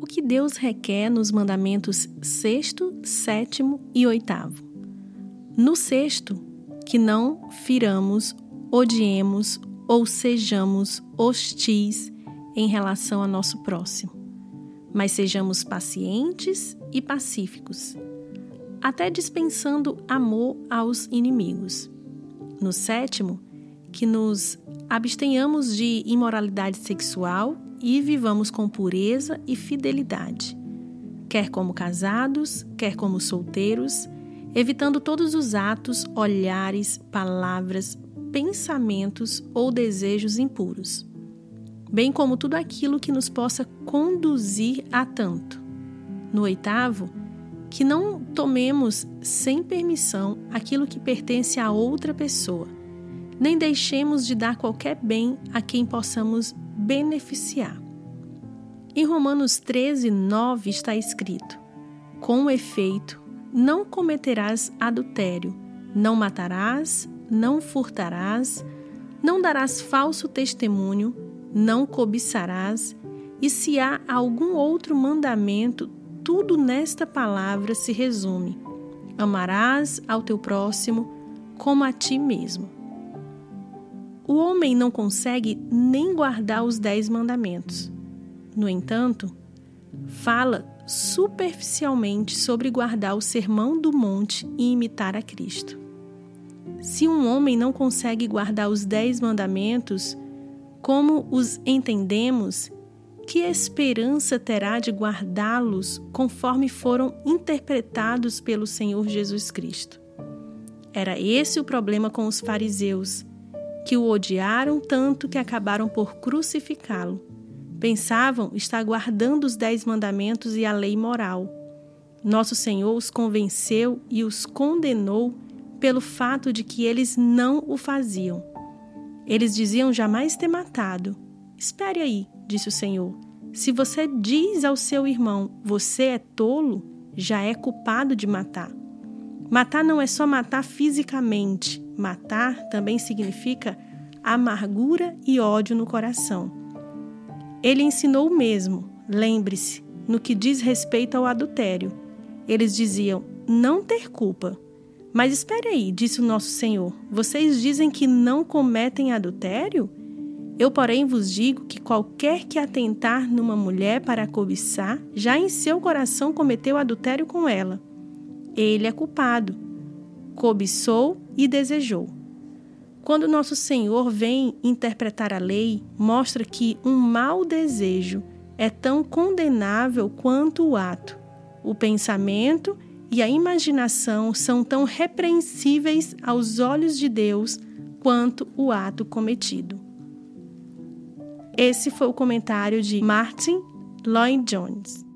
O que Deus requer nos mandamentos sexto, sétimo e oitavo? No sexto, que não firamos, odiemos ou sejamos hostis em relação ao nosso próximo, mas sejamos pacientes e pacíficos, até dispensando amor aos inimigos. No sétimo, que nos abstenhamos de imoralidade sexual e vivamos com pureza e fidelidade, quer como casados, quer como solteiros, evitando todos os atos, olhares, palavras, pensamentos ou desejos impuros, bem como tudo aquilo que nos possa conduzir a tanto. No oitavo, que não tomemos sem permissão aquilo que pertence a outra pessoa, nem deixemos de dar qualquer bem a quem possamos beneficiar. Em Romanos 13, 9 está escrito: Com efeito, não cometerás adultério, não matarás, não furtarás, não darás falso testemunho, não cobiçarás, e se há algum outro mandamento, tudo nesta palavra se resume: amarás ao teu próximo como a ti mesmo. O homem não consegue nem guardar os dez mandamentos. No entanto, fala superficialmente sobre guardar o sermão do monte e imitar a Cristo. Se um homem não consegue guardar os dez mandamentos, como os entendemos, que esperança terá de guardá-los conforme foram interpretados pelo Senhor Jesus Cristo? Era esse o problema com os fariseus que o odiaram tanto que acabaram por crucificá-lo. Pensavam estar guardando os dez mandamentos e a lei moral. Nosso Senhor os convenceu e os condenou pelo fato de que eles não o faziam. Eles diziam jamais ter matado. Espere aí, disse o Senhor. Se você diz ao seu irmão, você é tolo, já é culpado de matar. Matar não é só matar fisicamente, matar também significa amargura e ódio no coração. Ele ensinou o mesmo, lembre-se, no que diz respeito ao adultério. Eles diziam não ter culpa. Mas espere aí, disse o nosso Senhor, vocês dizem que não cometem adultério? Eu, porém, vos digo que qualquer que atentar numa mulher para cobiçar, já em seu coração cometeu adultério com ela ele é culpado. Cobiçou e desejou. Quando nosso Senhor vem interpretar a lei, mostra que um mau desejo é tão condenável quanto o ato. O pensamento e a imaginação são tão repreensíveis aos olhos de Deus quanto o ato cometido. Esse foi o comentário de Martin Lloyd Jones.